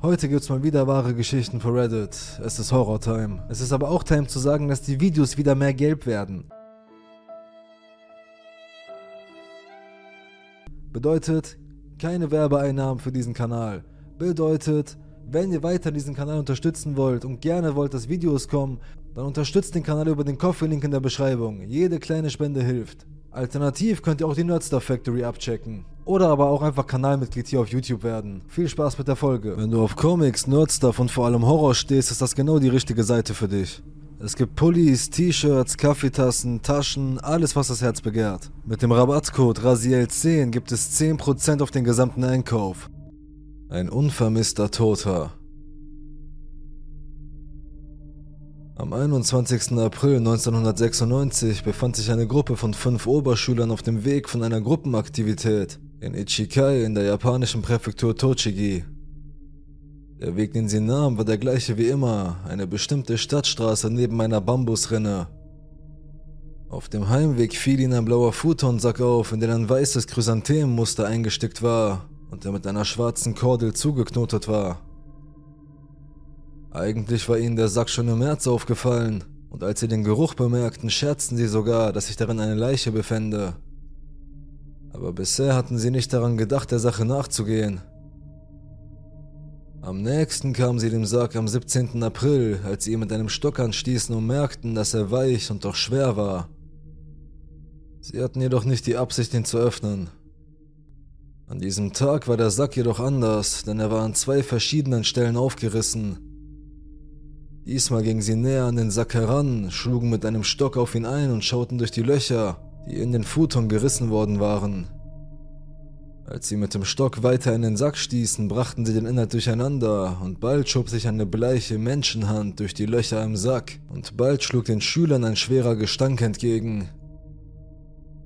Heute gibt's mal wieder wahre Geschichten für Reddit. Es ist Horror-Time. Es ist aber auch Time zu sagen, dass die Videos wieder mehr gelb werden. Bedeutet, keine Werbeeinnahmen für diesen Kanal. Bedeutet, wenn ihr weiter diesen Kanal unterstützen wollt und gerne wollt, dass Videos kommen, dann unterstützt den Kanal über den Coffee-Link in der Beschreibung. Jede kleine Spende hilft. Alternativ könnt ihr auch die Nerdstar Factory abchecken. Oder aber auch einfach Kanalmitglied hier auf YouTube werden. Viel Spaß mit der Folge. Wenn du auf Comics, Nerdstuff und vor allem Horror stehst, ist das genau die richtige Seite für dich. Es gibt Pullis, T-Shirts, Kaffeetassen, Taschen, alles was das Herz begehrt. Mit dem Rabattcode RASIEL10 gibt es 10% auf den gesamten Einkauf. Ein unvermisster Toter. Am 21. April 1996 befand sich eine Gruppe von fünf Oberschülern auf dem Weg von einer Gruppenaktivität in Ichikai in der japanischen Präfektur Tochigi. Der Weg, den sie nahmen, war der gleiche wie immer, eine bestimmte Stadtstraße neben einer Bambusrinne. Auf dem Heimweg fiel ihnen ein blauer Futonsack auf, in den ein weißes Chrysanthemenmuster eingestickt war und der mit einer schwarzen Kordel zugeknotet war. Eigentlich war ihnen der Sack schon im März aufgefallen, und als sie den Geruch bemerkten, scherzten sie sogar, dass sich darin eine Leiche befände. Aber bisher hatten sie nicht daran gedacht, der Sache nachzugehen. Am nächsten kamen sie dem Sarg am 17. April, als sie ihn mit einem Stock anstießen und merkten, dass er weich und doch schwer war. Sie hatten jedoch nicht die Absicht, ihn zu öffnen. An diesem Tag war der Sack jedoch anders, denn er war an zwei verschiedenen Stellen aufgerissen. Diesmal gingen sie näher an den Sack heran, schlugen mit einem Stock auf ihn ein und schauten durch die Löcher, die in den Futon gerissen worden waren. Als sie mit dem Stock weiter in den Sack stießen, brachten sie den Inhalt durcheinander und bald schob sich eine bleiche Menschenhand durch die Löcher im Sack und bald schlug den Schülern ein schwerer Gestank entgegen.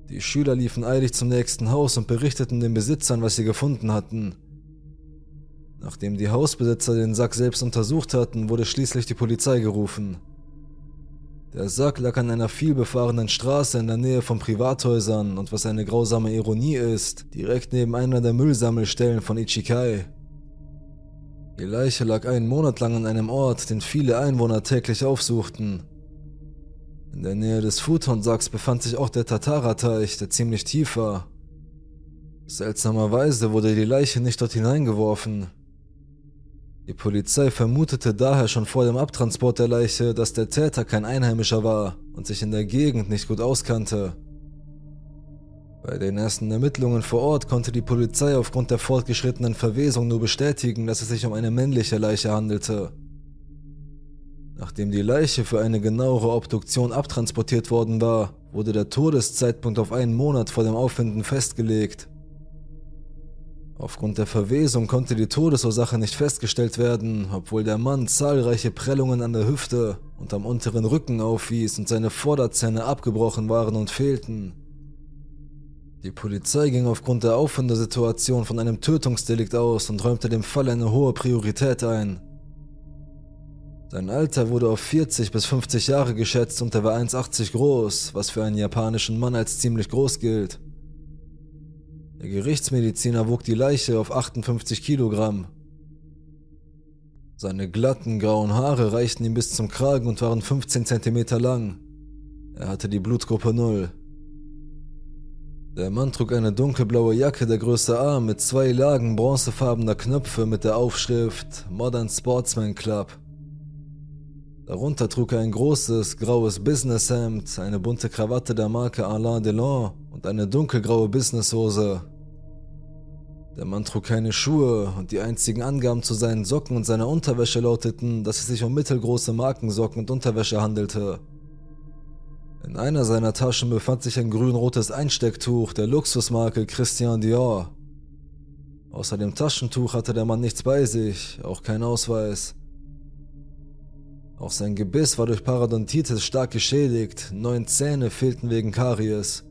Die Schüler liefen eilig zum nächsten Haus und berichteten den Besitzern, was sie gefunden hatten. Nachdem die Hausbesitzer den Sack selbst untersucht hatten, wurde schließlich die Polizei gerufen. Der Sack lag an einer vielbefahrenen Straße in der Nähe von Privathäusern und was eine grausame Ironie ist, direkt neben einer der Müllsammelstellen von Ichikai. Die Leiche lag einen Monat lang an einem Ort, den viele Einwohner täglich aufsuchten. In der Nähe des Futon-Sacks befand sich auch der Tatara-Teich, der ziemlich tief war. Seltsamerweise wurde die Leiche nicht dort hineingeworfen. Die Polizei vermutete daher schon vor dem Abtransport der Leiche, dass der Täter kein Einheimischer war und sich in der Gegend nicht gut auskannte. Bei den ersten Ermittlungen vor Ort konnte die Polizei aufgrund der fortgeschrittenen Verwesung nur bestätigen, dass es sich um eine männliche Leiche handelte. Nachdem die Leiche für eine genauere Obduktion abtransportiert worden war, wurde der Todeszeitpunkt auf einen Monat vor dem Auffinden festgelegt. Aufgrund der Verwesung konnte die Todesursache nicht festgestellt werden, obwohl der Mann zahlreiche Prellungen an der Hüfte und am unteren Rücken aufwies und seine Vorderzähne abgebrochen waren und fehlten. Die Polizei ging aufgrund der Auffindesituation von einem Tötungsdelikt aus und räumte dem Fall eine hohe Priorität ein. Sein Alter wurde auf 40 bis 50 Jahre geschätzt und er war 1,80 groß, was für einen japanischen Mann als ziemlich groß gilt. Der Gerichtsmediziner wog die Leiche auf 58 Kilogramm. Seine glatten grauen Haare reichten ihm bis zum Kragen und waren 15 Zentimeter lang. Er hatte die Blutgruppe 0. Der Mann trug eine dunkelblaue Jacke der Größe A mit zwei Lagen bronzefarbener Knöpfe mit der Aufschrift Modern Sportsman Club. Darunter trug er ein großes, graues Businesshemd, eine bunte Krawatte der Marke Alain Delon und eine dunkelgraue Businesshose. Der Mann trug keine Schuhe und die einzigen Angaben zu seinen Socken und seiner Unterwäsche lauteten, dass es sich um mittelgroße Markensocken und Unterwäsche handelte. In einer seiner Taschen befand sich ein grün-rotes Einstecktuch der Luxusmarke Christian Dior. Außer dem Taschentuch hatte der Mann nichts bei sich, auch kein Ausweis. Auch sein Gebiss war durch Parodontitis stark geschädigt, neun Zähne fehlten wegen Karies.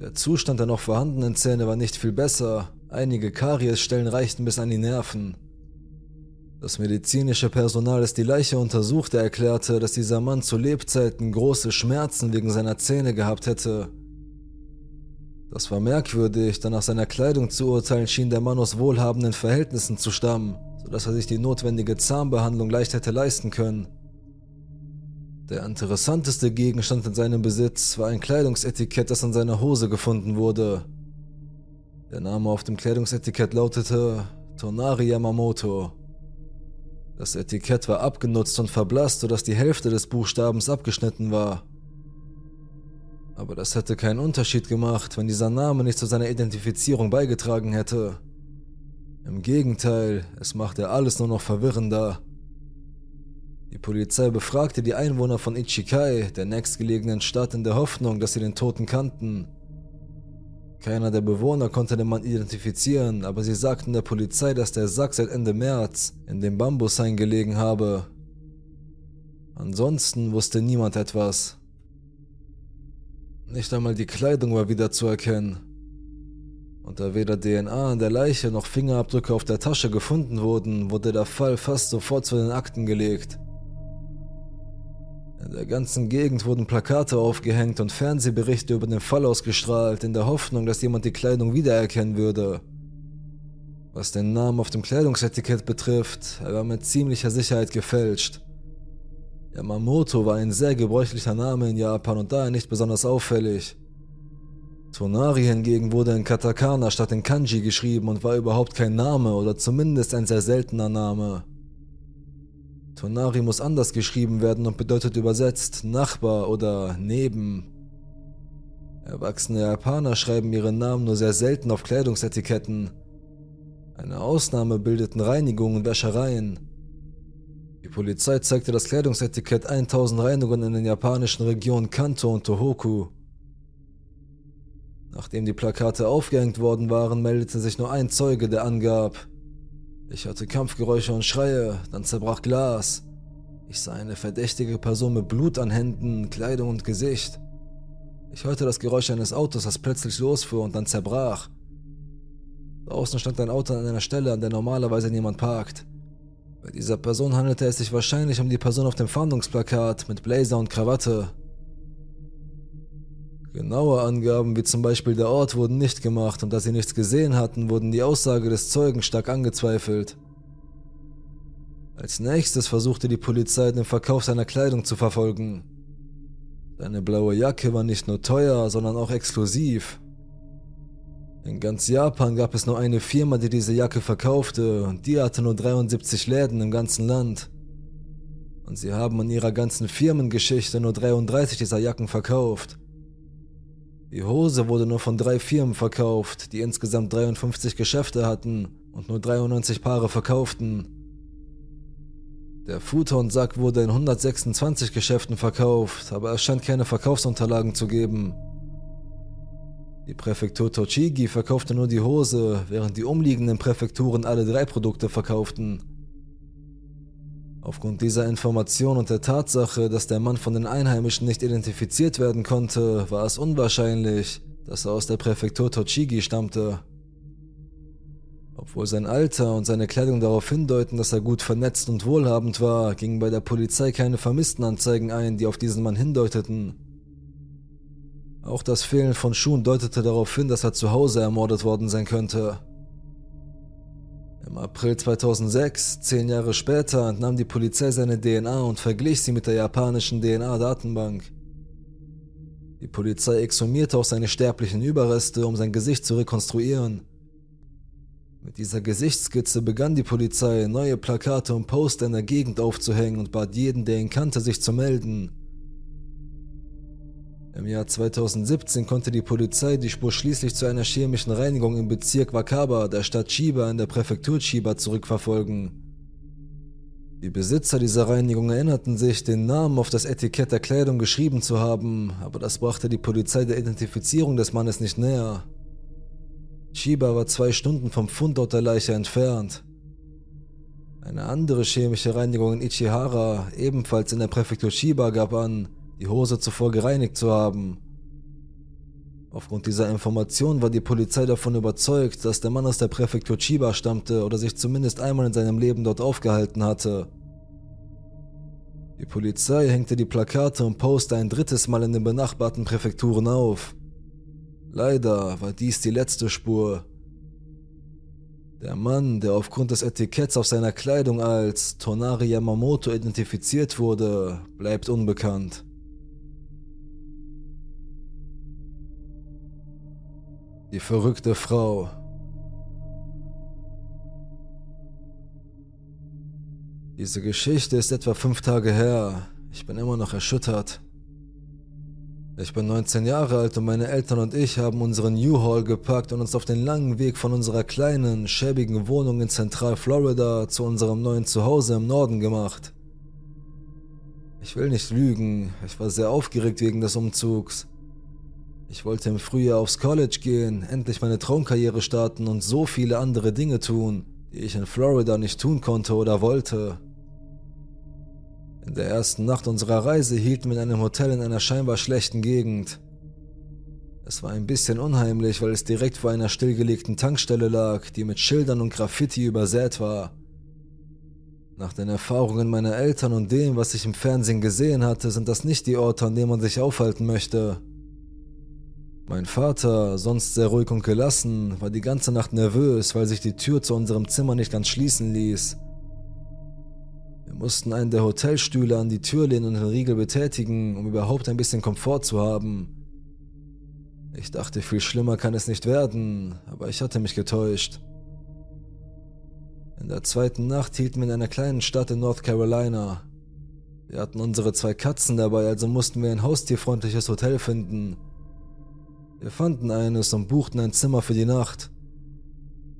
Der Zustand der noch vorhandenen Zähne war nicht viel besser, einige Kariesstellen reichten bis an die Nerven. Das medizinische Personal, das die Leiche untersuchte, erklärte, dass dieser Mann zu Lebzeiten große Schmerzen wegen seiner Zähne gehabt hätte. Das war merkwürdig, da nach seiner Kleidung zu urteilen schien der Mann aus wohlhabenden Verhältnissen zu stammen sodass er sich die notwendige Zahnbehandlung leicht hätte leisten können. Der interessanteste Gegenstand in seinem Besitz war ein Kleidungsetikett, das an seiner Hose gefunden wurde. Der Name auf dem Kleidungsetikett lautete Tonari Yamamoto. Das Etikett war abgenutzt und verblasst, sodass die Hälfte des Buchstabens abgeschnitten war. Aber das hätte keinen Unterschied gemacht, wenn dieser Name nicht zu seiner Identifizierung beigetragen hätte. Im Gegenteil, es machte alles nur noch verwirrender. Die Polizei befragte die Einwohner von Ichikai, der nächstgelegenen Stadt, in der Hoffnung, dass sie den Toten kannten. Keiner der Bewohner konnte den Mann identifizieren, aber sie sagten der Polizei, dass der Sack seit Ende März in dem Bambushain gelegen habe. Ansonsten wusste niemand etwas. Nicht einmal die Kleidung war wieder zu erkennen. Und da weder DNA an der Leiche noch Fingerabdrücke auf der Tasche gefunden wurden, wurde der Fall fast sofort zu den Akten gelegt. In der ganzen Gegend wurden Plakate aufgehängt und Fernsehberichte über den Fall ausgestrahlt, in der Hoffnung, dass jemand die Kleidung wiedererkennen würde. Was den Namen auf dem Kleidungsetikett betrifft, er war mit ziemlicher Sicherheit gefälscht. Yamamoto war ein sehr gebräuchlicher Name in Japan und daher nicht besonders auffällig. Tonari hingegen wurde in Katakana statt in Kanji geschrieben und war überhaupt kein Name oder zumindest ein sehr seltener Name. Tonari muss anders geschrieben werden und bedeutet übersetzt Nachbar oder Neben. Erwachsene Japaner schreiben ihren Namen nur sehr selten auf Kleidungsetiketten. Eine Ausnahme bildeten Reinigungen und Wäschereien. Die Polizei zeigte das Kleidungsetikett 1000 Reinigungen in den japanischen Regionen Kanto und Tohoku. Nachdem die Plakate aufgehängt worden waren, meldete sich nur ein Zeuge, der angab. Ich hörte Kampfgeräusche und Schreie, dann zerbrach Glas. Ich sah eine verdächtige Person mit Blut an Händen, Kleidung und Gesicht. Ich hörte das Geräusch eines Autos, das plötzlich losfuhr und dann zerbrach. Draußen stand ein Auto an einer Stelle, an der normalerweise niemand parkt. Bei dieser Person handelte es sich wahrscheinlich um die Person auf dem Fahndungsplakat mit Blazer und Krawatte. Genaue Angaben wie zum Beispiel der Ort wurden nicht gemacht und da sie nichts gesehen hatten, wurden die Aussage des Zeugen stark angezweifelt. Als nächstes versuchte die Polizei den Verkauf seiner Kleidung zu verfolgen. Seine blaue Jacke war nicht nur teuer, sondern auch exklusiv. In ganz Japan gab es nur eine Firma, die diese Jacke verkaufte, und die hatte nur 73 Läden im ganzen Land. Und sie haben in ihrer ganzen Firmengeschichte nur 33 dieser Jacken verkauft. Die Hose wurde nur von drei Firmen verkauft, die insgesamt 53 Geschäfte hatten und nur 93 Paare verkauften. Der Futon-Sack wurde in 126 Geschäften verkauft, aber es scheint keine Verkaufsunterlagen zu geben. Die Präfektur Tochigi verkaufte nur die Hose, während die umliegenden Präfekturen alle drei Produkte verkauften. Aufgrund dieser Information und der Tatsache, dass der Mann von den Einheimischen nicht identifiziert werden konnte, war es unwahrscheinlich, dass er aus der Präfektur Tochigi stammte. Obwohl sein Alter und seine Kleidung darauf hindeuten, dass er gut vernetzt und wohlhabend war, gingen bei der Polizei keine Vermisstenanzeigen ein, die auf diesen Mann hindeuteten. Auch das Fehlen von Schuhen deutete darauf hin, dass er zu Hause ermordet worden sein könnte. Im April 2006, zehn Jahre später, entnahm die Polizei seine DNA und verglich sie mit der japanischen DNA-Datenbank. Die Polizei exhumierte auch seine sterblichen Überreste, um sein Gesicht zu rekonstruieren. Mit dieser Gesichtsskizze begann die Polizei, neue Plakate und Poster in der Gegend aufzuhängen und bat jeden, der ihn kannte, sich zu melden. Im Jahr 2017 konnte die Polizei die Spur schließlich zu einer chemischen Reinigung im Bezirk Wakaba der Stadt Chiba in der Präfektur Chiba zurückverfolgen. Die Besitzer dieser Reinigung erinnerten sich, den Namen auf das Etikett der Kleidung geschrieben zu haben, aber das brachte die Polizei der Identifizierung des Mannes nicht näher. Chiba war zwei Stunden vom Fundort der Leiche entfernt. Eine andere chemische Reinigung in Ichihara, ebenfalls in der Präfektur Chiba, gab an, die Hose zuvor gereinigt zu haben. Aufgrund dieser Information war die Polizei davon überzeugt, dass der Mann aus der Präfektur Chiba stammte oder sich zumindest einmal in seinem Leben dort aufgehalten hatte. Die Polizei hängte die Plakate und Poster ein drittes Mal in den benachbarten Präfekturen auf. Leider war dies die letzte Spur. Der Mann, der aufgrund des Etiketts auf seiner Kleidung als Tonari Yamamoto identifiziert wurde, bleibt unbekannt. Die verrückte Frau. Diese Geschichte ist etwa fünf Tage her. Ich bin immer noch erschüttert. Ich bin 19 Jahre alt und meine Eltern und ich haben unseren U-Haul gepackt und uns auf den langen Weg von unserer kleinen, schäbigen Wohnung in Zentral-Florida zu unserem neuen Zuhause im Norden gemacht. Ich will nicht lügen, ich war sehr aufgeregt wegen des Umzugs. Ich wollte im Frühjahr aufs College gehen, endlich meine Traumkarriere starten und so viele andere Dinge tun, die ich in Florida nicht tun konnte oder wollte. In der ersten Nacht unserer Reise hielten wir in einem Hotel in einer scheinbar schlechten Gegend. Es war ein bisschen unheimlich, weil es direkt vor einer stillgelegten Tankstelle lag, die mit Schildern und Graffiti übersät war. Nach den Erfahrungen meiner Eltern und dem, was ich im Fernsehen gesehen hatte, sind das nicht die Orte, an denen man sich aufhalten möchte. Mein Vater, sonst sehr ruhig und gelassen, war die ganze Nacht nervös, weil sich die Tür zu unserem Zimmer nicht ganz schließen ließ. Wir mussten einen der Hotelstühle an die Tür lehnen und den Riegel betätigen, um überhaupt ein bisschen Komfort zu haben. Ich dachte, viel schlimmer kann es nicht werden, aber ich hatte mich getäuscht. In der zweiten Nacht hielten wir in einer kleinen Stadt in North Carolina. Wir hatten unsere zwei Katzen dabei, also mussten wir ein haustierfreundliches Hotel finden. Wir fanden eines und buchten ein Zimmer für die Nacht.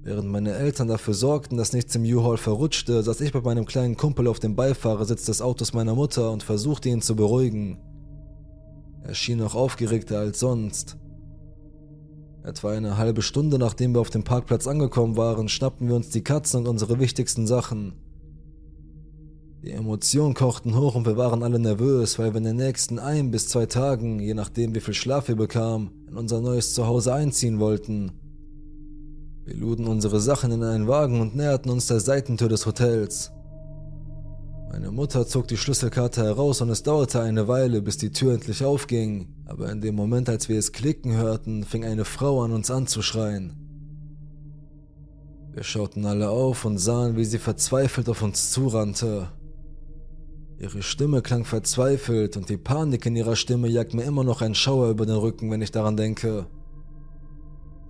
Während meine Eltern dafür sorgten, dass nichts im U-Haul verrutschte, saß ich bei meinem kleinen Kumpel auf dem Beifahrersitz des Autos meiner Mutter und versuchte ihn zu beruhigen. Er schien noch aufgeregter als sonst. Etwa eine halbe Stunde nachdem wir auf dem Parkplatz angekommen waren, schnappten wir uns die Katzen und unsere wichtigsten Sachen. Die Emotionen kochten hoch und wir waren alle nervös, weil wir in den nächsten ein bis zwei Tagen, je nachdem wie viel Schlaf wir bekamen, in unser neues Zuhause einziehen wollten. Wir luden unsere Sachen in einen Wagen und näherten uns der Seitentür des Hotels. Meine Mutter zog die Schlüsselkarte heraus und es dauerte eine Weile, bis die Tür endlich aufging, aber in dem Moment, als wir es klicken hörten, fing eine Frau an uns anzuschreien. Wir schauten alle auf und sahen, wie sie verzweifelt auf uns zurannte. Ihre Stimme klang verzweifelt und die Panik in ihrer Stimme jagt mir immer noch einen Schauer über den Rücken, wenn ich daran denke.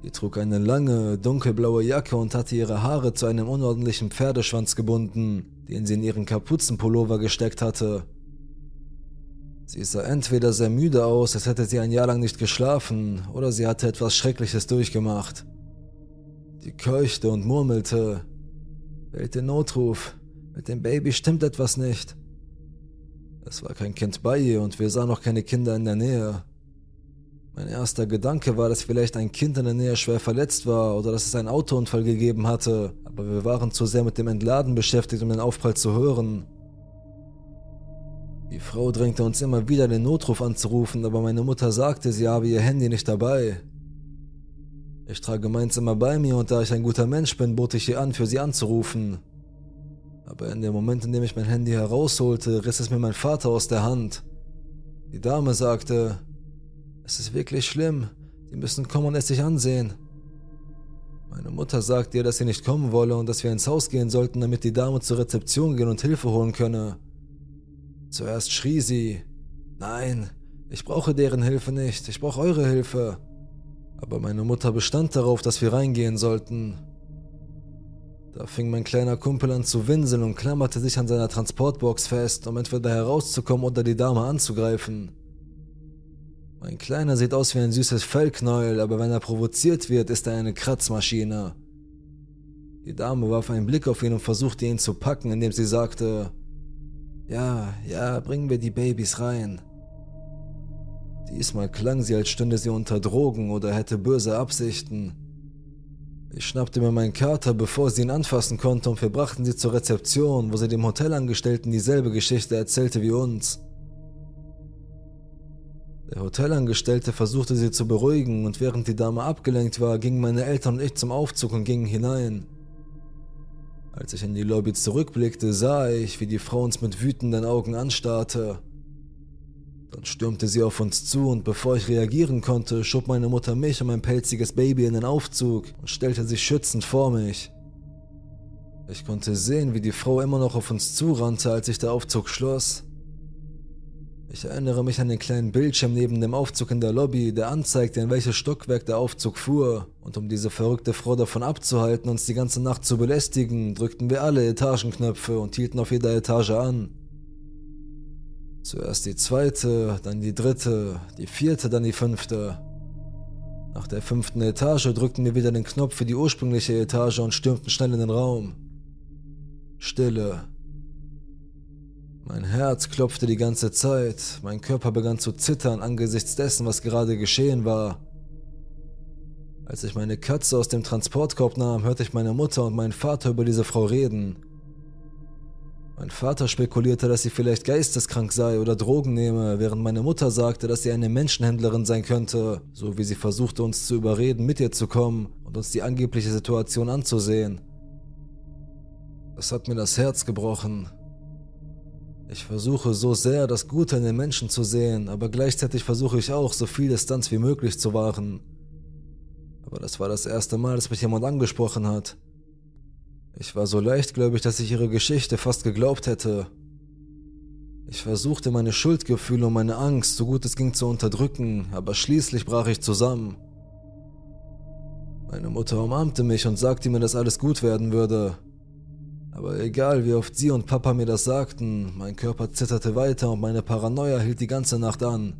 Sie trug eine lange, dunkelblaue Jacke und hatte ihre Haare zu einem unordentlichen Pferdeschwanz gebunden, den sie in ihren Kapuzenpullover gesteckt hatte. Sie sah entweder sehr müde aus, als hätte sie ein Jahr lang nicht geschlafen, oder sie hatte etwas Schreckliches durchgemacht. Sie keuchte und murmelte. Wählt den Notruf. Mit dem Baby stimmt etwas nicht. Es war kein Kind bei ihr und wir sahen auch keine Kinder in der Nähe. Mein erster Gedanke war, dass vielleicht ein Kind in der Nähe schwer verletzt war oder dass es einen Autounfall gegeben hatte, aber wir waren zu sehr mit dem Entladen beschäftigt, um den Aufprall zu hören. Die Frau drängte uns immer wieder, den Notruf anzurufen, aber meine Mutter sagte, sie habe ihr Handy nicht dabei. Ich trage meins immer bei mir und da ich ein guter Mensch bin, bot ich ihr an, für sie anzurufen. Aber in dem Moment, in dem ich mein Handy herausholte, riss es mir mein Vater aus der Hand. Die Dame sagte, es ist wirklich schlimm. Sie müssen kommen und es sich ansehen. Meine Mutter sagte ihr, dass sie nicht kommen wolle und dass wir ins Haus gehen sollten, damit die Dame zur Rezeption gehen und Hilfe holen könne. Zuerst schrie sie, Nein, ich brauche deren Hilfe nicht, ich brauche eure Hilfe. Aber meine Mutter bestand darauf, dass wir reingehen sollten. Da fing mein kleiner Kumpel an zu winseln und klammerte sich an seiner Transportbox fest, um entweder herauszukommen oder die Dame anzugreifen. Mein Kleiner sieht aus wie ein süßes Fellknäuel, aber wenn er provoziert wird, ist er eine Kratzmaschine. Die Dame warf einen Blick auf ihn und versuchte ihn zu packen, indem sie sagte, ja, ja, bringen wir die Babys rein. Diesmal klang sie, als stünde sie unter Drogen oder hätte böse Absichten. Ich schnappte mir meinen Kater, bevor sie ihn anfassen konnte, und wir brachten sie zur Rezeption, wo sie dem Hotelangestellten dieselbe Geschichte erzählte wie uns. Der Hotelangestellte versuchte sie zu beruhigen und während die Dame abgelenkt war, gingen meine Eltern und ich zum Aufzug und gingen hinein. Als ich in die Lobby zurückblickte, sah ich, wie die Frau uns mit wütenden Augen anstarrte. Dann stürmte sie auf uns zu und bevor ich reagieren konnte, schob meine Mutter mich und mein pelziges Baby in den Aufzug und stellte sich schützend vor mich. Ich konnte sehen, wie die Frau immer noch auf uns zurannte, als sich der Aufzug schloss. Ich erinnere mich an den kleinen Bildschirm neben dem Aufzug in der Lobby, der anzeigte, in welches Stockwerk der Aufzug fuhr. Und um diese verrückte Frau davon abzuhalten, uns die ganze Nacht zu belästigen, drückten wir alle Etagenknöpfe und hielten auf jeder Etage an. Zuerst die zweite, dann die dritte, die vierte, dann die fünfte. Nach der fünften Etage drückten wir wieder den Knopf für die ursprüngliche Etage und stürmten schnell in den Raum. Stille. Mein Herz klopfte die ganze Zeit, mein Körper begann zu zittern angesichts dessen, was gerade geschehen war. Als ich meine Katze aus dem Transportkorb nahm, hörte ich meine Mutter und meinen Vater über diese Frau reden. Mein Vater spekulierte, dass sie vielleicht geisteskrank sei oder Drogen nehme, während meine Mutter sagte, dass sie eine Menschenhändlerin sein könnte, so wie sie versuchte uns zu überreden, mit ihr zu kommen und uns die angebliche Situation anzusehen. Das hat mir das Herz gebrochen. Ich versuche so sehr, das Gute in den Menschen zu sehen, aber gleichzeitig versuche ich auch, so viel Distanz wie möglich zu wahren. Aber das war das erste Mal, dass mich jemand angesprochen hat. Ich war so leichtgläubig, dass ich ihre Geschichte fast geglaubt hätte. Ich versuchte meine Schuldgefühle und meine Angst so gut es ging zu unterdrücken, aber schließlich brach ich zusammen. Meine Mutter umarmte mich und sagte mir, dass alles gut werden würde. Aber egal, wie oft sie und Papa mir das sagten, mein Körper zitterte weiter und meine Paranoia hielt die ganze Nacht an.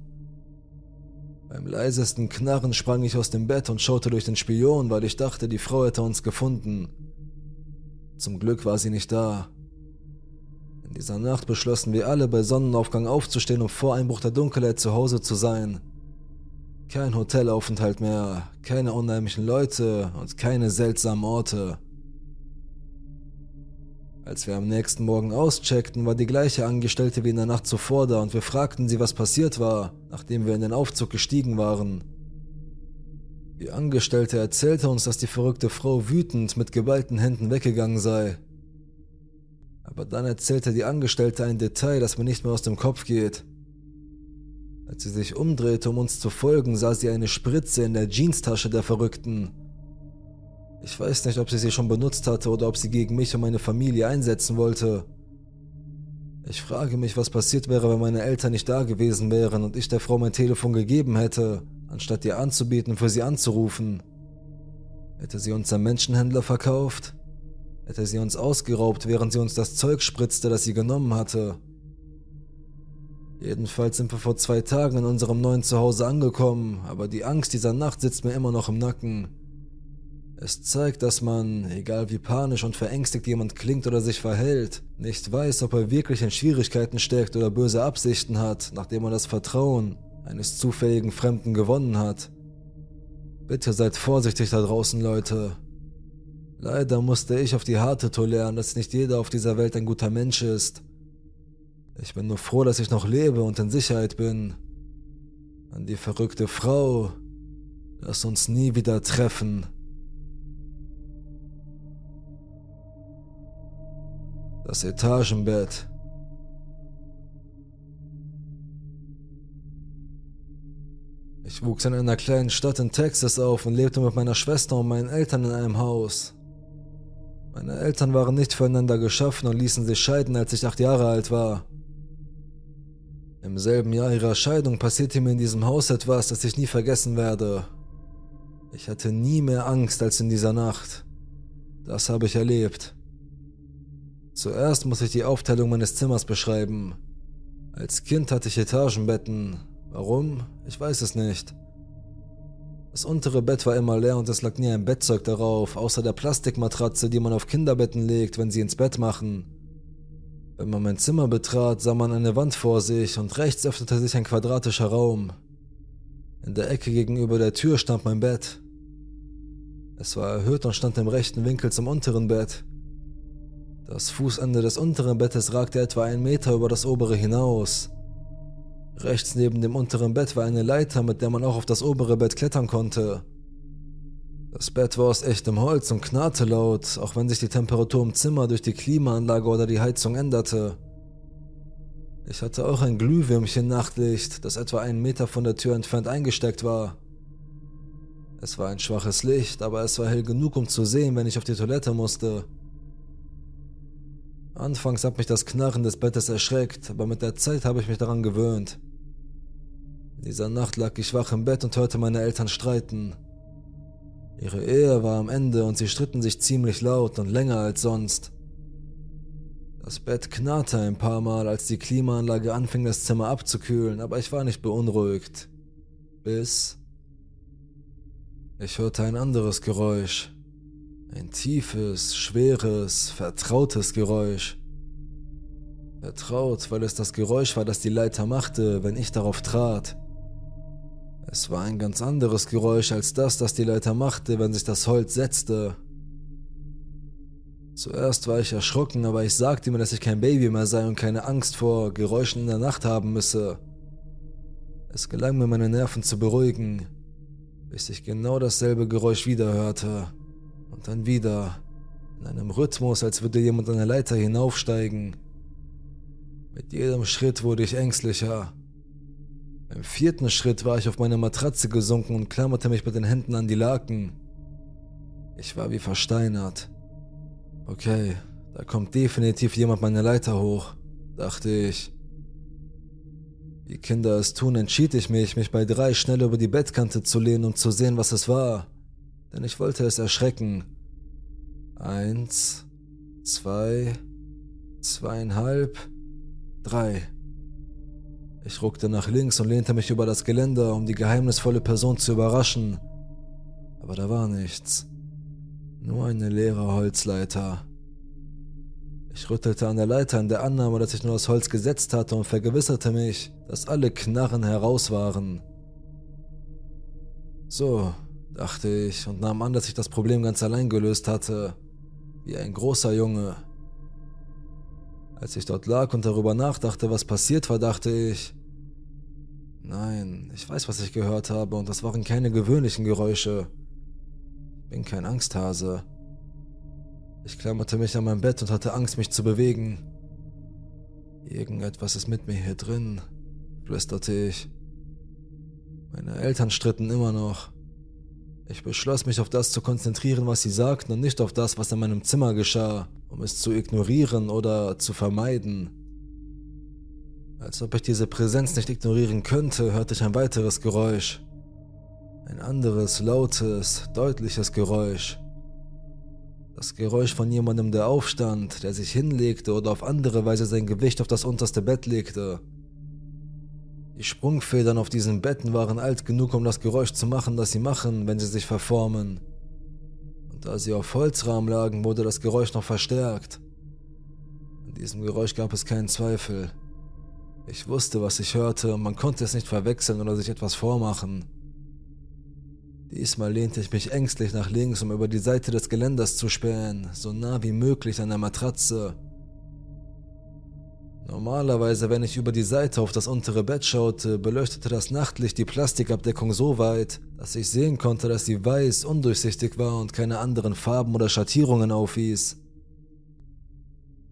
Beim leisesten Knarren sprang ich aus dem Bett und schaute durch den Spion, weil ich dachte, die Frau hätte uns gefunden. Zum Glück war sie nicht da. In dieser Nacht beschlossen wir alle bei Sonnenaufgang aufzustehen, um vor Einbruch der Dunkelheit zu Hause zu sein. Kein Hotelaufenthalt mehr, keine unheimlichen Leute und keine seltsamen Orte. Als wir am nächsten Morgen auscheckten, war die gleiche Angestellte wie in der Nacht zuvor da und wir fragten sie, was passiert war, nachdem wir in den Aufzug gestiegen waren. Die Angestellte erzählte uns, dass die verrückte Frau wütend mit geballten Händen weggegangen sei. Aber dann erzählte die Angestellte ein Detail, das mir nicht mehr aus dem Kopf geht. Als sie sich umdrehte, um uns zu folgen, sah sie eine Spritze in der Jeanstasche der Verrückten. Ich weiß nicht, ob sie sie schon benutzt hatte oder ob sie gegen mich und meine Familie einsetzen wollte. Ich frage mich, was passiert wäre, wenn meine Eltern nicht da gewesen wären und ich der Frau mein Telefon gegeben hätte, anstatt ihr anzubieten, für sie anzurufen. Hätte sie uns am Menschenhändler verkauft? Hätte sie uns ausgeraubt, während sie uns das Zeug spritzte, das sie genommen hatte? Jedenfalls sind wir vor zwei Tagen in unserem neuen Zuhause angekommen, aber die Angst dieser Nacht sitzt mir immer noch im Nacken. Es zeigt, dass man, egal wie panisch und verängstigt jemand klingt oder sich verhält, nicht weiß, ob er wirklich in Schwierigkeiten steckt oder böse Absichten hat, nachdem er das Vertrauen eines zufälligen Fremden gewonnen hat. Bitte seid vorsichtig da draußen, Leute. Leider musste ich auf die harte Tour lernen, dass nicht jeder auf dieser Welt ein guter Mensch ist. Ich bin nur froh, dass ich noch lebe und in Sicherheit bin. An die verrückte Frau, lass uns nie wieder treffen. Das Etagenbett. Ich wuchs in einer kleinen Stadt in Texas auf und lebte mit meiner Schwester und meinen Eltern in einem Haus. Meine Eltern waren nicht füreinander geschaffen und ließen sich scheiden, als ich acht Jahre alt war. Im selben Jahr ihrer Scheidung passierte mir in diesem Haus etwas, das ich nie vergessen werde. Ich hatte nie mehr Angst als in dieser Nacht. Das habe ich erlebt. Zuerst muss ich die Aufteilung meines Zimmers beschreiben. Als Kind hatte ich Etagenbetten. Warum? Ich weiß es nicht. Das untere Bett war immer leer und es lag nie ein Bettzeug darauf, außer der Plastikmatratze, die man auf Kinderbetten legt, wenn sie ins Bett machen. Wenn man mein Zimmer betrat, sah man eine Wand vor sich und rechts öffnete sich ein quadratischer Raum. In der Ecke gegenüber der Tür stand mein Bett. Es war erhöht und stand im rechten Winkel zum unteren Bett. Das Fußende des unteren Bettes ragte etwa einen Meter über das obere hinaus. Rechts neben dem unteren Bett war eine Leiter, mit der man auch auf das obere Bett klettern konnte. Das Bett war aus echtem Holz und knarrte laut, auch wenn sich die Temperatur im Zimmer durch die Klimaanlage oder die Heizung änderte. Ich hatte auch ein Glühwürmchen-Nachtlicht, das etwa einen Meter von der Tür entfernt eingesteckt war. Es war ein schwaches Licht, aber es war hell genug, um zu sehen, wenn ich auf die Toilette musste. Anfangs hat mich das Knarren des Bettes erschreckt, aber mit der Zeit habe ich mich daran gewöhnt. In dieser Nacht lag ich wach im Bett und hörte meine Eltern streiten. Ihre Ehe war am Ende und sie stritten sich ziemlich laut und länger als sonst. Das Bett knarrte ein paar Mal, als die Klimaanlage anfing, das Zimmer abzukühlen, aber ich war nicht beunruhigt. Bis ich hörte ein anderes Geräusch. Ein tiefes, schweres, vertrautes Geräusch. Vertraut, weil es das Geräusch war, das die Leiter machte, wenn ich darauf trat. Es war ein ganz anderes Geräusch als das, das die Leiter machte, wenn sich das Holz setzte. Zuerst war ich erschrocken, aber ich sagte mir, dass ich kein Baby mehr sei und keine Angst vor Geräuschen in der Nacht haben müsse. Es gelang mir, meine Nerven zu beruhigen, bis ich genau dasselbe Geräusch wieder hörte. Und dann wieder, in einem Rhythmus, als würde jemand eine Leiter hinaufsteigen. Mit jedem Schritt wurde ich ängstlicher. Beim vierten Schritt war ich auf meine Matratze gesunken und klammerte mich mit den Händen an die Laken. Ich war wie versteinert. Okay, da kommt definitiv jemand meine Leiter hoch, dachte ich. Wie Kinder es tun, entschied ich mich, mich bei drei schnell über die Bettkante zu lehnen, um zu sehen, was es war. Denn ich wollte es erschrecken. Eins, zwei, zweieinhalb, drei. Ich ruckte nach links und lehnte mich über das Geländer, um die geheimnisvolle Person zu überraschen. Aber da war nichts. Nur eine leere Holzleiter. Ich rüttelte an der Leiter in der Annahme, dass ich nur das Holz gesetzt hatte und vergewisserte mich, dass alle Knarren heraus waren. So, dachte ich und nahm an, dass ich das Problem ganz allein gelöst hatte. Wie ein großer Junge. Als ich dort lag und darüber nachdachte, was passiert war, dachte ich, Nein, ich weiß, was ich gehört habe, und das waren keine gewöhnlichen Geräusche. Ich bin kein Angsthase. Ich klammerte mich an mein Bett und hatte Angst, mich zu bewegen. Irgendetwas ist mit mir hier drin, flüsterte ich. Meine Eltern stritten immer noch. Ich beschloss mich auf das zu konzentrieren, was sie sagten und nicht auf das, was in meinem Zimmer geschah, um es zu ignorieren oder zu vermeiden. Als ob ich diese Präsenz nicht ignorieren könnte, hörte ich ein weiteres Geräusch. Ein anderes, lautes, deutliches Geräusch. Das Geräusch von jemandem, der aufstand, der sich hinlegte oder auf andere Weise sein Gewicht auf das unterste Bett legte. Die Sprungfedern auf diesen Betten waren alt genug, um das Geräusch zu machen, das sie machen, wenn sie sich verformen. Und da sie auf Holzrahmen lagen, wurde das Geräusch noch verstärkt. In diesem Geräusch gab es keinen Zweifel. Ich wusste, was ich hörte, und man konnte es nicht verwechseln oder sich etwas vormachen. Diesmal lehnte ich mich ängstlich nach links, um über die Seite des Geländers zu spähen, so nah wie möglich an der Matratze. Normalerweise, wenn ich über die Seite auf das untere Bett schaute, beleuchtete das Nachtlicht die Plastikabdeckung so weit, dass ich sehen konnte, dass sie weiß, undurchsichtig war und keine anderen Farben oder Schattierungen aufwies.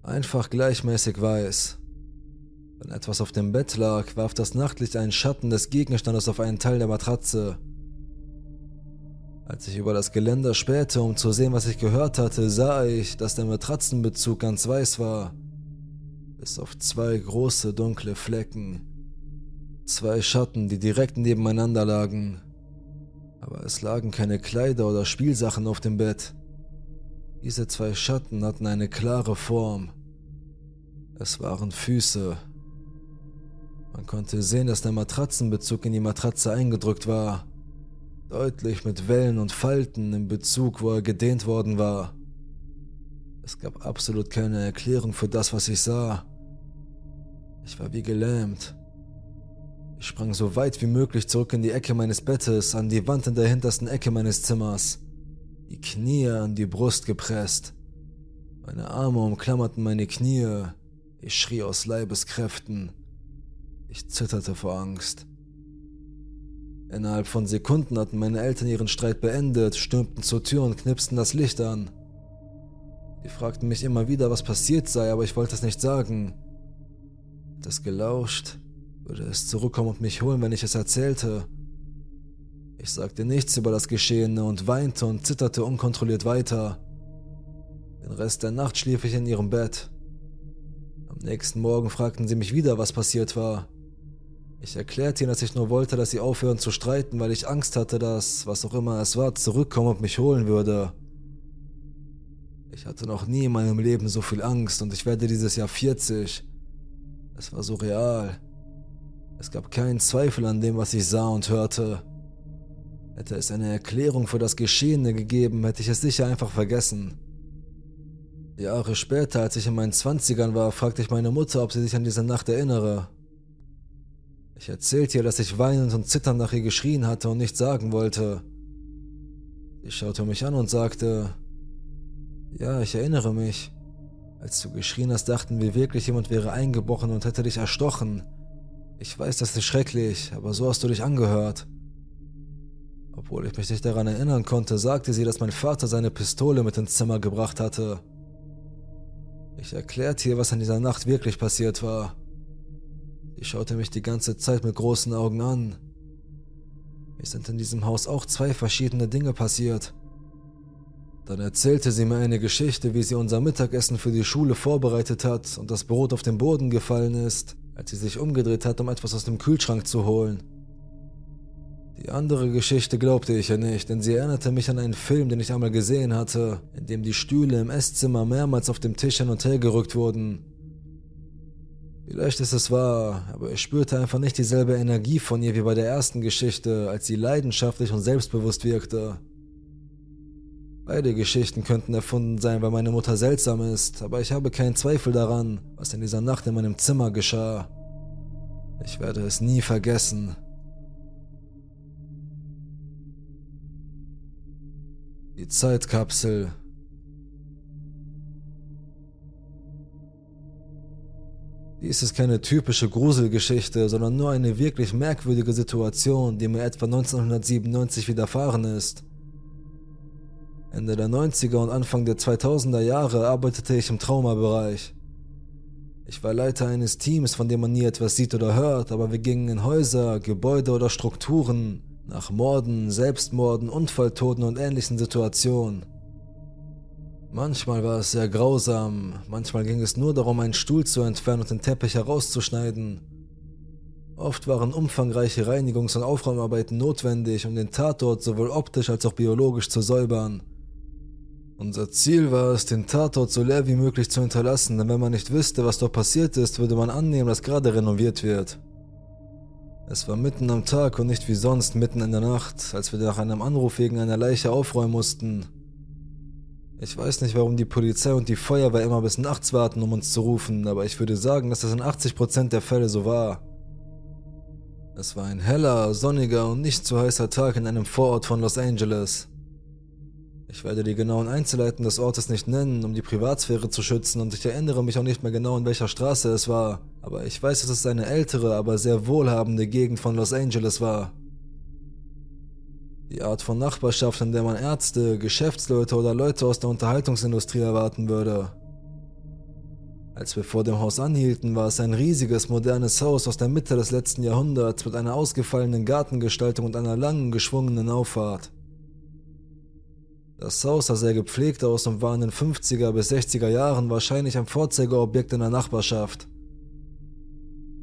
Einfach gleichmäßig weiß. Wenn etwas auf dem Bett lag, warf das Nachtlicht einen Schatten des Gegenstandes auf einen Teil der Matratze. Als ich über das Geländer spähte, um zu sehen, was ich gehört hatte, sah ich, dass der Matratzenbezug ganz weiß war. Bis auf zwei große dunkle Flecken. Zwei Schatten, die direkt nebeneinander lagen. Aber es lagen keine Kleider oder Spielsachen auf dem Bett. Diese zwei Schatten hatten eine klare Form. Es waren Füße, man konnte sehen, dass der Matratzenbezug in die Matratze eingedrückt war. Deutlich mit Wellen und Falten im Bezug, wo er gedehnt worden war. Es gab absolut keine Erklärung für das, was ich sah. Ich war wie gelähmt. Ich sprang so weit wie möglich zurück in die Ecke meines Bettes, an die Wand in der hintersten Ecke meines Zimmers, die Knie an die Brust gepresst. Meine Arme umklammerten meine Knie, ich schrie aus Leibeskräften. Ich zitterte vor Angst. Innerhalb von Sekunden hatten meine Eltern ihren Streit beendet, stürmten zur Tür und knipsten das Licht an. Sie fragten mich immer wieder, was passiert sei, aber ich wollte es nicht sagen. Das gelauscht, würde es zurückkommen und mich holen, wenn ich es erzählte. Ich sagte nichts über das Geschehene und weinte und zitterte unkontrolliert weiter. Den Rest der Nacht schlief ich in ihrem Bett. Am nächsten Morgen fragten sie mich wieder, was passiert war. Ich erklärte ihnen, dass ich nur wollte, dass sie aufhören zu streiten, weil ich Angst hatte, dass, was auch immer es war, zurückkommen und mich holen würde. Ich hatte noch nie in meinem Leben so viel Angst und ich werde dieses Jahr 40. Es war so real. Es gab keinen Zweifel an dem, was ich sah und hörte. Hätte es eine Erklärung für das Geschehene gegeben, hätte ich es sicher einfach vergessen. Jahre später, als ich in meinen Zwanzigern war, fragte ich meine Mutter, ob sie sich an diese Nacht erinnere. Ich erzählte ihr, dass ich weinend und zitternd nach ihr geschrien hatte und nichts sagen wollte. Sie schaute mich an und sagte, ja, ich erinnere mich. Als du geschrien hast, dachten wir wirklich, jemand wäre eingebrochen und hätte dich erstochen. Ich weiß, das ist schrecklich, aber so hast du dich angehört. Obwohl ich mich nicht daran erinnern konnte, sagte sie, dass mein Vater seine Pistole mit ins Zimmer gebracht hatte. Ich erklärte ihr, was in dieser Nacht wirklich passiert war. Sie schaute mich die ganze Zeit mit großen Augen an. Mir sind in diesem Haus auch zwei verschiedene Dinge passiert. Dann erzählte sie mir eine Geschichte, wie sie unser Mittagessen für die Schule vorbereitet hat und das Brot auf den Boden gefallen ist, als sie sich umgedreht hat, um etwas aus dem Kühlschrank zu holen. Die andere Geschichte glaubte ich ja nicht, denn sie erinnerte mich an einen Film, den ich einmal gesehen hatte, in dem die Stühle im Esszimmer mehrmals auf dem Tisch hin und her gerückt wurden. Vielleicht ist es wahr, aber ich spürte einfach nicht dieselbe Energie von ihr wie bei der ersten Geschichte, als sie leidenschaftlich und selbstbewusst wirkte. Beide Geschichten könnten erfunden sein, weil meine Mutter seltsam ist, aber ich habe keinen Zweifel daran, was in dieser Nacht in meinem Zimmer geschah. Ich werde es nie vergessen. Die Zeitkapsel. Dies ist keine typische Gruselgeschichte, sondern nur eine wirklich merkwürdige Situation, die mir etwa 1997 widerfahren ist. Ende der 90er und Anfang der 2000er Jahre arbeitete ich im Traumabereich. Ich war Leiter eines Teams, von dem man nie etwas sieht oder hört, aber wir gingen in Häuser, Gebäude oder Strukturen nach Morden, Selbstmorden, Unfalltoten und ähnlichen Situationen. Manchmal war es sehr grausam, manchmal ging es nur darum, einen Stuhl zu entfernen und den Teppich herauszuschneiden. Oft waren umfangreiche Reinigungs- und Aufräumarbeiten notwendig, um den Tatort sowohl optisch als auch biologisch zu säubern. Unser Ziel war es, den Tatort so leer wie möglich zu hinterlassen, denn wenn man nicht wüsste, was dort passiert ist, würde man annehmen, dass gerade renoviert wird. Es war mitten am Tag und nicht wie sonst mitten in der Nacht, als wir nach einem Anruf wegen einer Leiche aufräumen mussten. Ich weiß nicht, warum die Polizei und die Feuerwehr immer bis nachts warten, um uns zu rufen, aber ich würde sagen, dass das in 80% der Fälle so war. Es war ein heller, sonniger und nicht zu heißer Tag in einem Vorort von Los Angeles. Ich werde die genauen Einzelheiten des Ortes nicht nennen, um die Privatsphäre zu schützen, und ich erinnere mich auch nicht mehr genau, in welcher Straße es war, aber ich weiß, dass es eine ältere, aber sehr wohlhabende Gegend von Los Angeles war. Die Art von Nachbarschaft, in der man Ärzte, Geschäftsleute oder Leute aus der Unterhaltungsindustrie erwarten würde. Als wir vor dem Haus anhielten, war es ein riesiges, modernes Haus aus der Mitte des letzten Jahrhunderts mit einer ausgefallenen Gartengestaltung und einer langen, geschwungenen Auffahrt. Das Haus sah sehr gepflegt aus und war in den 50er bis 60er Jahren wahrscheinlich ein Vorzeigeobjekt in der Nachbarschaft.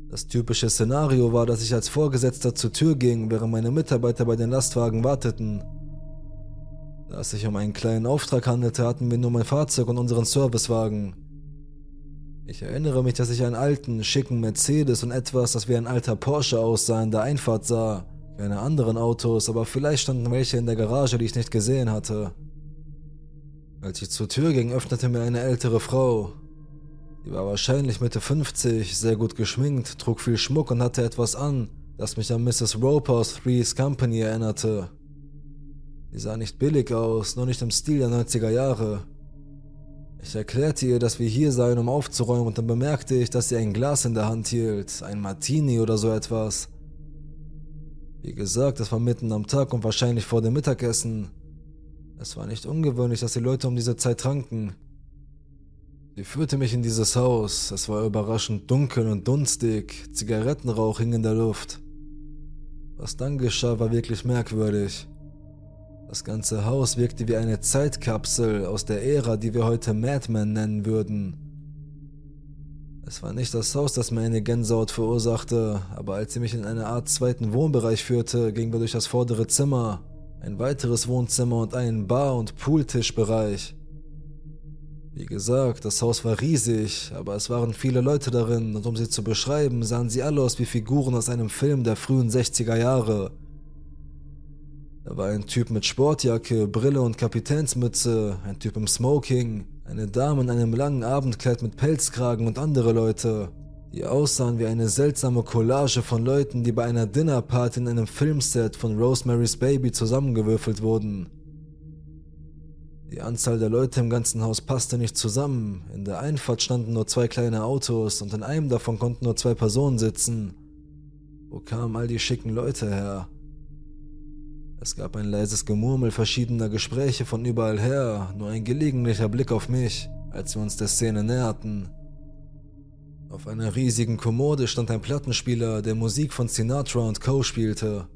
Das typische Szenario war, dass ich als Vorgesetzter zur Tür ging, während meine Mitarbeiter bei den Lastwagen warteten. Da es sich um einen kleinen Auftrag handelte, hatten wir nur mein Fahrzeug und unseren Servicewagen. Ich erinnere mich, dass ich einen alten, schicken Mercedes und etwas, das wie ein alter Porsche aussah, in der Einfahrt sah. Keine anderen Autos, aber vielleicht standen welche in der Garage, die ich nicht gesehen hatte. Als ich zur Tür ging, öffnete mir eine ältere Frau. Sie war wahrscheinlich Mitte 50, sehr gut geschminkt, trug viel Schmuck und hatte etwas an, das mich an Mrs. Roper aus Three's Company erinnerte. Sie sah nicht billig aus, nur nicht im Stil der 90er Jahre. Ich erklärte ihr, dass wir hier seien, um aufzuräumen, und dann bemerkte ich, dass sie ein Glas in der Hand hielt, ein Martini oder so etwas. Wie gesagt, es war mitten am Tag und wahrscheinlich vor dem Mittagessen. Es war nicht ungewöhnlich, dass die Leute um diese Zeit tranken. Sie führte mich in dieses Haus. Es war überraschend dunkel und dunstig. Zigarettenrauch hing in der Luft. Was dann geschah, war wirklich merkwürdig. Das ganze Haus wirkte wie eine Zeitkapsel aus der Ära, die wir heute Madman nennen würden. Es war nicht das Haus, das mir eine Gänsehaut verursachte, aber als sie mich in eine Art zweiten Wohnbereich führte, gingen wir durch das vordere Zimmer, ein weiteres Wohnzimmer und einen Bar- und Pooltischbereich. Wie gesagt, das Haus war riesig, aber es waren viele Leute darin und um sie zu beschreiben, sahen sie alle aus wie Figuren aus einem Film der frühen 60er Jahre. Da war ein Typ mit Sportjacke, Brille und Kapitänsmütze, ein Typ im Smoking, eine Dame in einem langen Abendkleid mit Pelzkragen und andere Leute, die aussahen wie eine seltsame Collage von Leuten, die bei einer Dinnerparty in einem Filmset von Rosemary's Baby zusammengewürfelt wurden. Die Anzahl der Leute im ganzen Haus passte nicht zusammen. In der Einfahrt standen nur zwei kleine Autos und in einem davon konnten nur zwei Personen sitzen. Wo kamen all die schicken Leute her? Es gab ein leises Gemurmel verschiedener Gespräche von überall her, nur ein gelegentlicher Blick auf mich, als wir uns der Szene näherten. Auf einer riesigen Kommode stand ein Plattenspieler, der Musik von Sinatra und Co. spielte.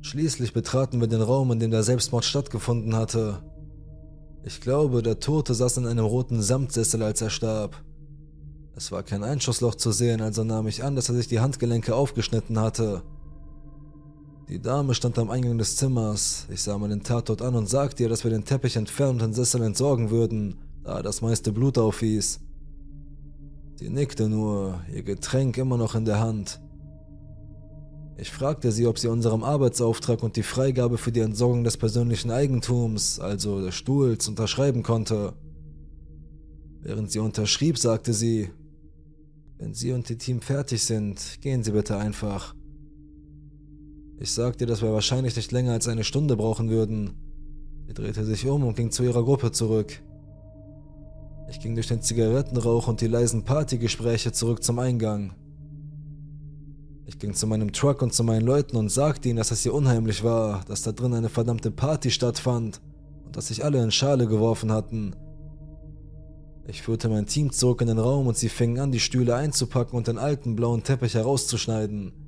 Schließlich betraten wir den Raum, in dem der Selbstmord stattgefunden hatte. Ich glaube, der Tote saß in einem roten Samtsessel, als er starb. Es war kein Einschussloch zu sehen, also nahm ich an, dass er sich die Handgelenke aufgeschnitten hatte. Die Dame stand am Eingang des Zimmers. Ich sah mir den Tatort an und sagte ihr, dass wir den Teppich entfernen und den Sessel entsorgen würden, da das meiste Blut aufwies. Sie nickte nur, ihr Getränk immer noch in der Hand. Ich fragte sie, ob sie unserem Arbeitsauftrag und die Freigabe für die Entsorgung des persönlichen Eigentums, also des Stuhls, unterschreiben konnte. Während sie unterschrieb, sagte sie, wenn Sie und Ihr Team fertig sind, gehen Sie bitte einfach. Ich sagte, dass wir wahrscheinlich nicht länger als eine Stunde brauchen würden. Sie drehte sich um und ging zu ihrer Gruppe zurück. Ich ging durch den Zigarettenrauch und die leisen Partygespräche zurück zum Eingang. Ich ging zu meinem Truck und zu meinen Leuten und sagte ihnen, dass es hier unheimlich war, dass da drin eine verdammte Party stattfand und dass sich alle in Schale geworfen hatten. Ich führte mein Team zurück in den Raum und sie fingen an, die Stühle einzupacken und den alten blauen Teppich herauszuschneiden.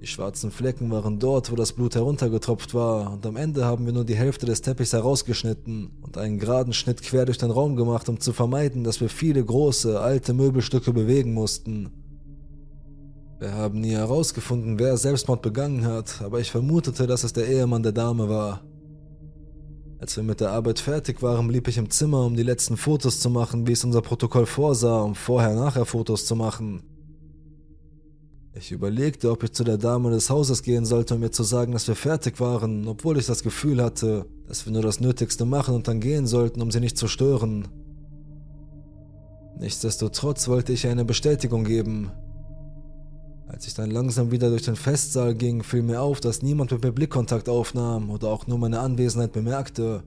Die schwarzen Flecken waren dort, wo das Blut heruntergetropft war, und am Ende haben wir nur die Hälfte des Teppichs herausgeschnitten und einen geraden Schnitt quer durch den Raum gemacht, um zu vermeiden, dass wir viele große, alte Möbelstücke bewegen mussten. Wir haben nie herausgefunden, wer Selbstmord begangen hat, aber ich vermutete, dass es der Ehemann der Dame war. Als wir mit der Arbeit fertig waren, blieb ich im Zimmer, um die letzten Fotos zu machen, wie es unser Protokoll vorsah, um vorher-nachher Fotos zu machen. Ich überlegte, ob ich zu der Dame des Hauses gehen sollte, um ihr zu sagen, dass wir fertig waren, obwohl ich das Gefühl hatte, dass wir nur das Nötigste machen und dann gehen sollten, um sie nicht zu stören. Nichtsdestotrotz wollte ich ihr eine Bestätigung geben. Als ich dann langsam wieder durch den Festsaal ging, fiel mir auf, dass niemand mit mir Blickkontakt aufnahm oder auch nur meine Anwesenheit bemerkte.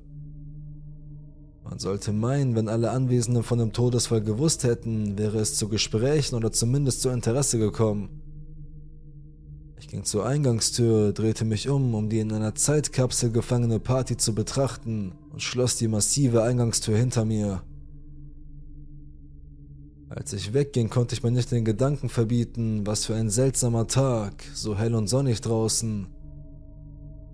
Man sollte meinen, wenn alle Anwesenden von dem Todesfall gewusst hätten, wäre es zu Gesprächen oder zumindest zu Interesse gekommen. Ich ging zur Eingangstür, drehte mich um, um die in einer Zeitkapsel gefangene Party zu betrachten und schloss die massive Eingangstür hinter mir. Als ich wegging, konnte ich mir nicht den Gedanken verbieten, was für ein seltsamer Tag, so hell und sonnig draußen.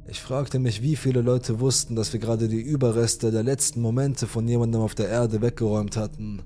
Ich fragte mich, wie viele Leute wussten, dass wir gerade die Überreste der letzten Momente von jemandem auf der Erde weggeräumt hatten.